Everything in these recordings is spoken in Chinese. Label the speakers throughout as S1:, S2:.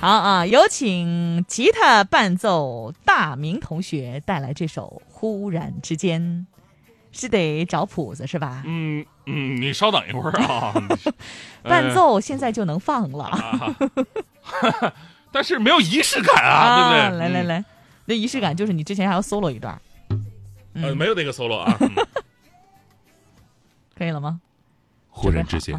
S1: 好啊，有请吉他伴奏大明同学带来这首《忽然之间》，是得找谱子是吧？
S2: 嗯嗯，你稍等一会儿啊。
S1: 伴奏现在就能放了，
S2: 啊 但是没有仪式感啊，对不对？嗯，
S1: 来来来，那仪式感就是你之前还要 solo 一段，
S2: 呃，没有那个 solo 啊。嗯
S1: 可以了吗？
S2: 忽然之间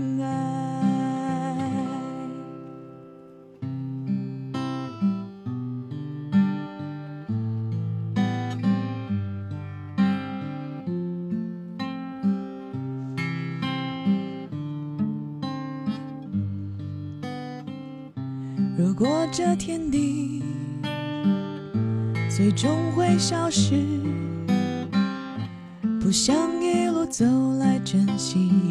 S1: 这天地最终会消失，不想一路走来珍惜。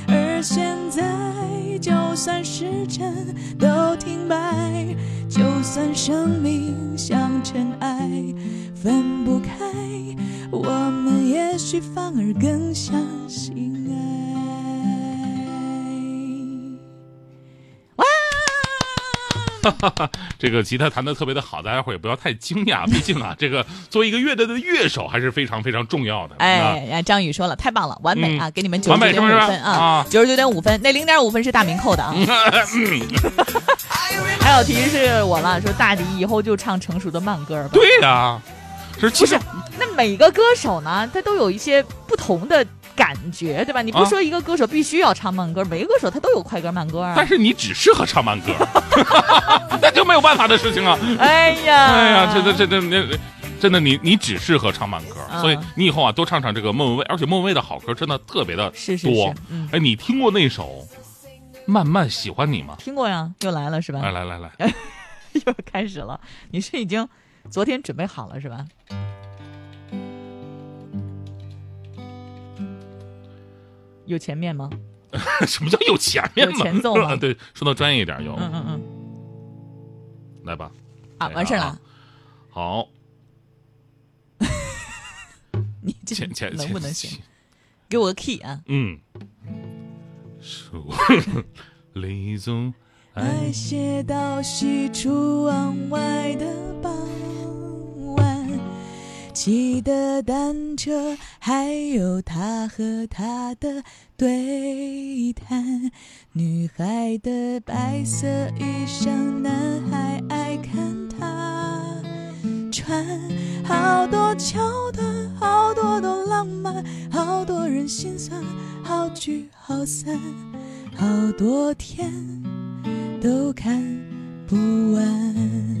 S1: 现在，就算时针都停摆，就算生命像尘埃，分不开，我们也许反而更相信爱。
S2: 这个吉他弹的特别的好，大家伙也不要太惊讶，毕竟啊，这个作为一个乐队的乐手还是非常非常重要的。
S1: 哎呀，张宇说了，太棒了，完美啊！给你们九十九点五分啊
S2: 啊，
S1: 九十九点五分，那零点五分是大明扣的啊。还有提示我了，说大迪以后就唱成熟的慢歌吧。
S2: 对呀、是其实
S1: 不是，那每个歌手呢，他都有一些不同的感觉，对吧？你不
S2: 啊
S1: 说一个歌手必须要唱慢歌，每个歌手他都有快歌慢歌啊
S2: 但。是你只适合唱慢歌，那就没有办法的事情啊。
S1: 哎呀，
S2: 哎呀，这这这这这。真的，你你只适合唱慢歌，
S1: 嗯
S2: 所以你以后啊多唱唱这个莫文蔚，而且莫文蔚的好歌真的特别的
S1: 是是
S2: 多
S1: 是。嗯
S2: 哎，你听过那首《慢慢喜欢你》吗？
S1: 听过呀，又来了是吧？
S2: 来来来来，
S1: 又开始了，你是已经昨天准备好了是吧？有前面吗？
S2: 什么叫有前面吗？
S1: 前奏吗
S2: 对，说到专业一点有，
S1: 嗯嗯嗯，
S2: 来吧。
S1: 啊，
S2: 哎
S1: 完事儿了，
S2: 好，
S1: 你这
S2: 前前
S1: 能不能行？？给我个 key 啊。
S2: 嗯，书里总
S1: 爱
S2: 爱
S1: 写到西出望外的傍晚，骑的单车，还有他和她的对谈。女孩的白色衣裳，男孩爱看她穿。好多桥段，好多都浪漫，好多人心酸，好聚好散，好多天。都看不完。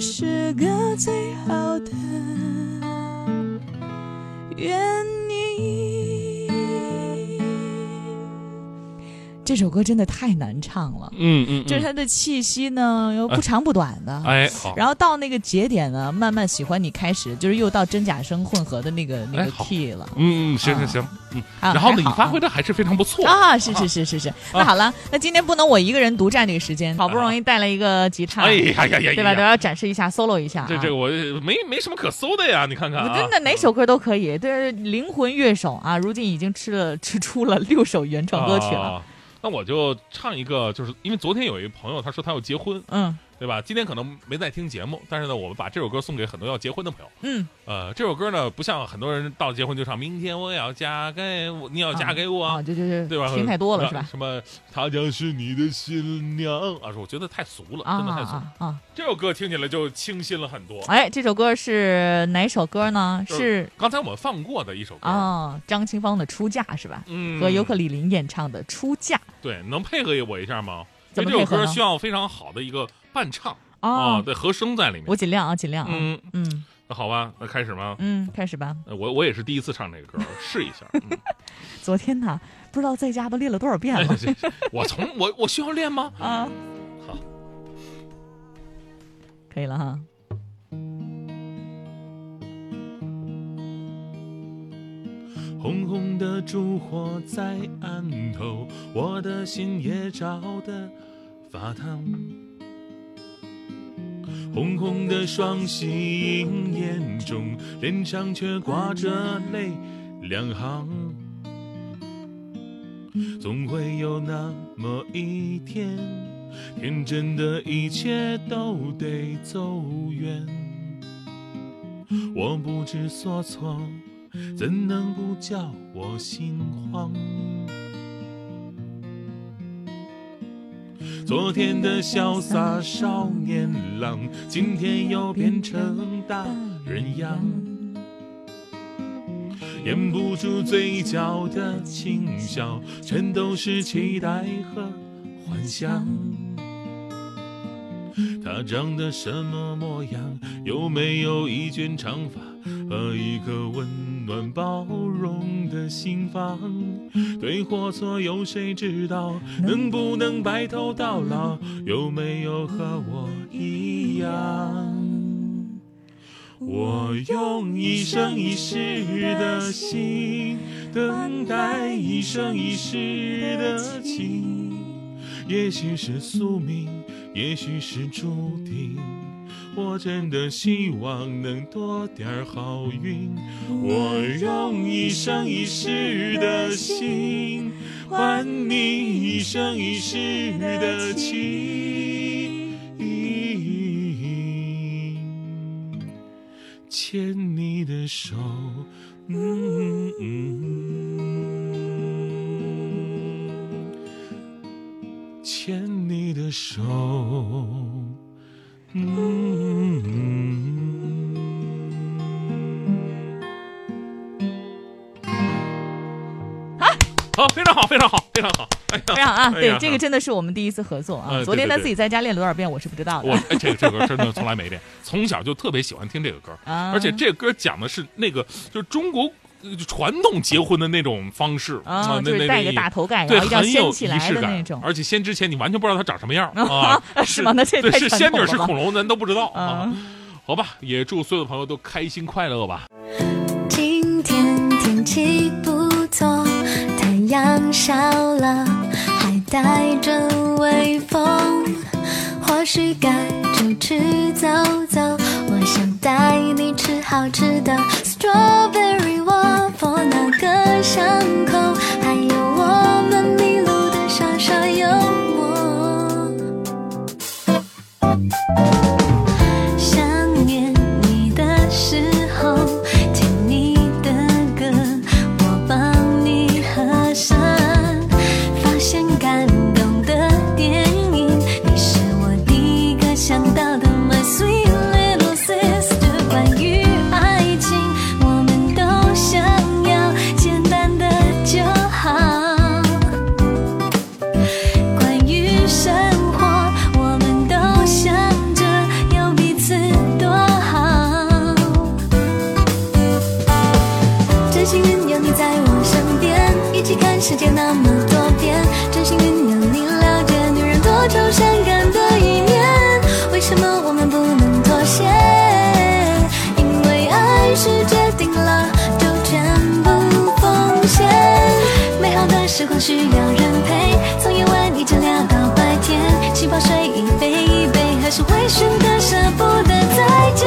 S1: 是个最好的原这首歌真的太难唱了，
S2: 嗯嗯，
S1: 就是它的气息呢又不长不短的，
S2: 哎好，
S1: 然后到那个节点呢，慢慢喜欢你开始，就是又到真假声混合的那个那个 key 了。
S2: 嗯嗯行行行，嗯，
S1: 啊
S2: 然后呢，你发挥的还是非常不错。
S1: 啊，是是是是是。那好了，那今天不能我一个人独占这个时间，好不容易带了一个吉他，
S2: 哎呀呀呀，
S1: 对吧？
S2: 呀。
S1: 都要展示一下，solo 一下啊。
S2: 这这我没没什么可搜的呀，你看看我，
S1: 真的哪首歌都可以，对灵魂乐手啊，如今已经吃了吃出了六首原创歌曲了。
S2: 那我就唱一个，就是因为昨天有一个朋友他说他要结婚，
S1: 嗯。
S2: 对吧？今天可能没在听节目，但是呢，我们把这首歌送给很多要结婚的朋友。
S1: 嗯，
S2: 呃，这首歌呢，不像很多人到结婚就唱“明天我要嫁给我，你要嫁给我”，
S1: 啊，就就就
S2: 对吧？
S1: 听太多了是吧？
S2: 什么她将是你的新娘啊？是我觉得太俗了，
S1: 啊
S2: 真的太俗。
S1: 啊啊！
S2: 这首歌听起来就清新了很多。
S1: 哎，这首歌是哪首歌呢？
S2: 是刚才我们放过的一首歌
S1: 啊，张清芳的《出嫁》是吧？
S2: 嗯，
S1: 和尤克里林演唱的《出嫁》。
S2: 对，能配合我一下吗？这首歌需要非常好的一个伴唱啊，
S1: 哦，
S2: 对，和声在里面。
S1: 我尽量啊，尽量啊。
S2: 嗯，
S1: 嗯
S2: 那好吧，那开始吗？
S1: 嗯，开始吧。
S2: 呃我我也是第一次唱这个歌，试一下。嗯
S1: 昨天呢，不知道在家都练了多少遍了
S2: 我从我我需要练吗？
S1: 啊。
S2: 好，
S1: 可以了哈。
S2: 红红的烛火在案头，我的心也照得发烫。红红的双喜迎眼中，脸上却挂着泪两行。总会有那么一天，天真的一切都得走远。我不知所措。怎能不叫我心慌？昨天的潇洒少年郎，今天又变成大人样，掩不住嘴角的轻笑，全都是期待和幻想。他长得什么模样？有没有一卷长发和一个温暖包容的心房？对或错有谁知道？能不能白头到老？有没有和我一样？我用一生一世的心等待一生一世的情，也许是宿命。也许是注定，我真的希望能多点好运。我用一生一世的心换你一生一世的情，牵你的手。嗯嗯手。嗯。好，非常好，非常好，非常好，
S1: 非常啊！对，这个真的是我们第一次合作啊！昨天他自己在家练了多少遍，我是不知道的。
S2: 我这个这歌真的从来没练，从小就特别喜欢听这个歌，而且这个歌讲的是那个就是中国传统结婚的那种方式
S1: 啊，就是戴个大头盖，
S2: 对，
S1: 很
S2: 有
S1: 仪式感
S2: 那种。而且先之前你完全不知道他长什么样 啊？
S1: 是吗？那这
S2: 是仙女是恐龙，咱都不知道啊。好吧，也祝所有的朋友都开心快乐吧。
S3: 今天天气不错。太阳笑了，还带着微风，或许该出去走走。我想带你吃好吃的 strawberry waffle，那个巷口还有是决定了就全部奉献。美好的时光需要人陪从夜晚一直聊到白天气泡水一杯一杯还是会选择舍不得再见。